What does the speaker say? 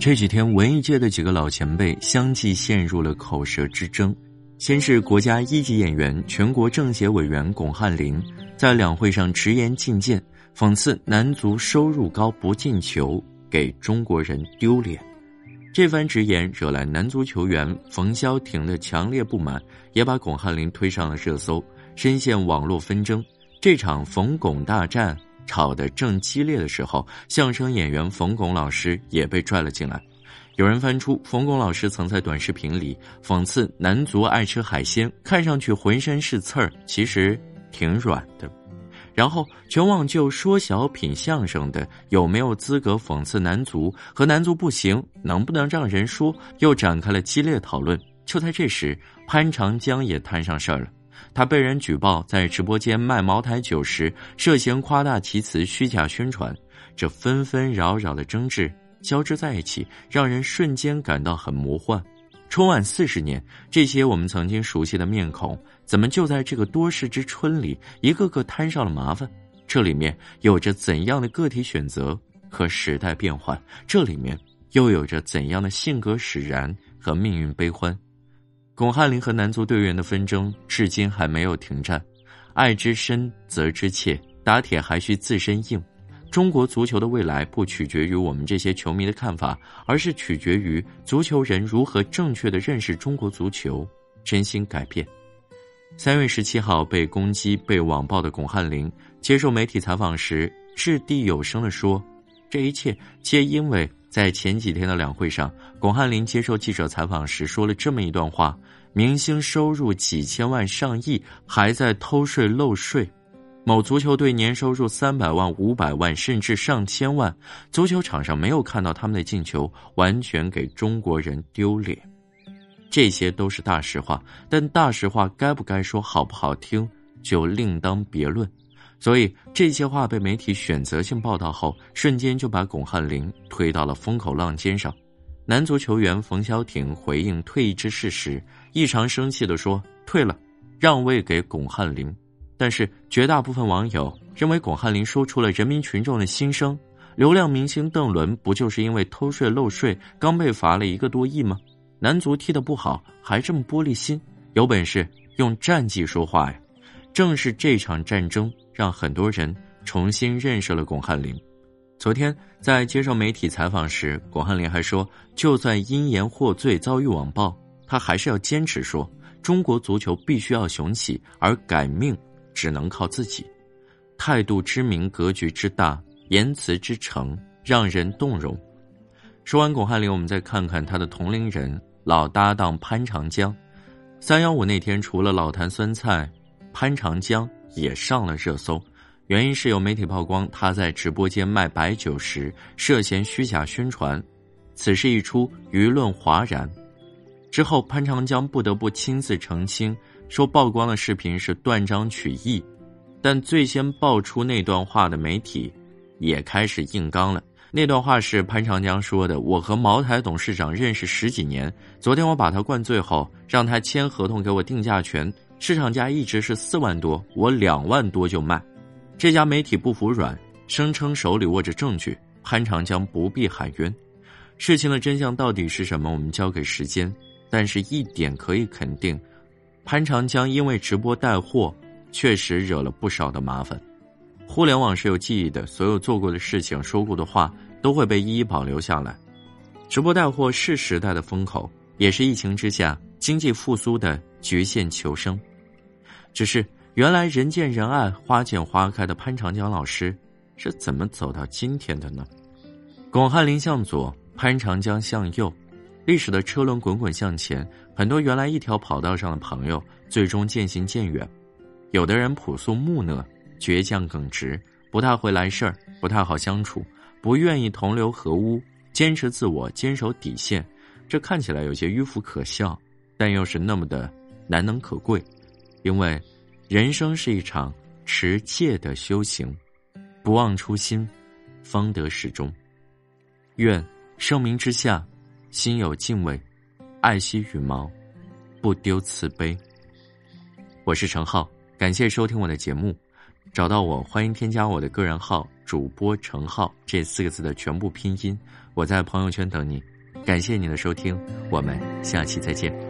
这几天，文艺界的几个老前辈相继陷入了口舌之争。先是国家一级演员、全国政协委员巩汉林在两会上直言进谏，讽刺男足收入高不进球，给中国人丢脸。这番直言惹来男足球员冯潇霆的强烈不满，也把巩汉林推上了热搜，深陷网络纷争。这场冯巩大战。吵得正激烈的时候，相声演员冯巩老师也被拽了进来。有人翻出冯巩老师曾在短视频里讽刺男足爱吃海鲜，看上去浑身是刺儿，其实挺软的。然后全网就说小品相声的有没有资格讽刺男足和男足不行，能不能让人说？又展开了激烈讨论。就在这时，潘长江也摊上事儿了。他被人举报在直播间卖茅台酒时涉嫌夸大其词、虚假宣传，这纷纷扰扰的争执交织在一起，让人瞬间感到很魔幻。春晚四十年，这些我们曾经熟悉的面孔，怎么就在这个多事之春里，一个个摊上了麻烦？这里面有着怎样的个体选择和时代变换？这里面又有着怎样的性格使然和命运悲欢？巩汉林和男足队员的纷争至今还没有停战，爱之深责之切，打铁还需自身硬。中国足球的未来不取决于我们这些球迷的看法，而是取决于足球人如何正确的认识中国足球，真心改变。三月十七号被攻击、被网暴的巩汉林接受媒体采访时掷地有声地说：“这一切皆因为。”在前几天的两会上，巩汉林接受记者采访时说了这么一段话：明星收入几千万上亿，还在偷税漏税；某足球队年收入三百万、五百万，甚至上千万，足球场上没有看到他们的进球，完全给中国人丢脸。这些都是大实话，但大实话该不该说，好不好听，就另当别论。所以这些话被媒体选择性报道后，瞬间就把巩汉林推到了风口浪尖上。男足球员冯潇霆回应退役之事时，异常生气地说：“退了，让位给巩汉林。”但是绝大部分网友认为巩汉林说出了人民群众的心声。流量明星邓伦不就是因为偷税漏税，刚被罚了一个多亿吗？男足踢得不好，还这么玻璃心，有本事用战绩说话呀！正是这场战争。让很多人重新认识了巩汉林。昨天在接受媒体采访时，巩汉林还说，就算因言获罪遭遇网暴，他还是要坚持说，中国足球必须要雄起，而改命只能靠自己。态度之明，格局之大，言辞之诚，让人动容。说完巩汉林，我们再看看他的同龄人老搭档潘长江。三幺五那天，除了老坛酸菜，潘长江。也上了热搜，原因是有媒体曝光他在直播间卖白酒时涉嫌虚假宣传，此事一出，舆论哗然。之后潘长江不得不亲自澄清，说曝光的视频是断章取义。但最先爆出那段话的媒体，也开始硬刚了。那段话是潘长江说的：“我和茅台董事长认识十几年，昨天我把他灌醉后，让他签合同给我定价权。”市场价一直是四万多，我两万多就卖。这家媒体不服软，声称手里握着证据，潘长江不必喊冤。事情的真相到底是什么？我们交给时间。但是一点可以肯定，潘长江因为直播带货，确实惹了不少的麻烦。互联网是有记忆的，所有做过的事情、说过的话都会被一一保留下来。直播带货是时代的风口，也是疫情之下经济复苏的局限求生。只是原来人见人爱、花见花开的潘长江老师是怎么走到今天的呢？巩汉林向左，潘长江向右，历史的车轮滚滚向前。很多原来一条跑道上的朋友，最终渐行渐远。有的人朴素木讷、倔强耿直，不太会来事儿，不太好相处，不愿意同流合污，坚持自我，坚守底线。这看起来有些迂腐可笑，但又是那么的难能可贵。因为，人生是一场持戒的修行，不忘初心，方得始终。愿盛名之下，心有敬畏，爱惜羽毛，不丢慈悲。我是陈浩，感谢收听我的节目。找到我，欢迎添加我的个人号“主播程浩”这四个字的全部拼音，我在朋友圈等你。感谢你的收听，我们下期再见。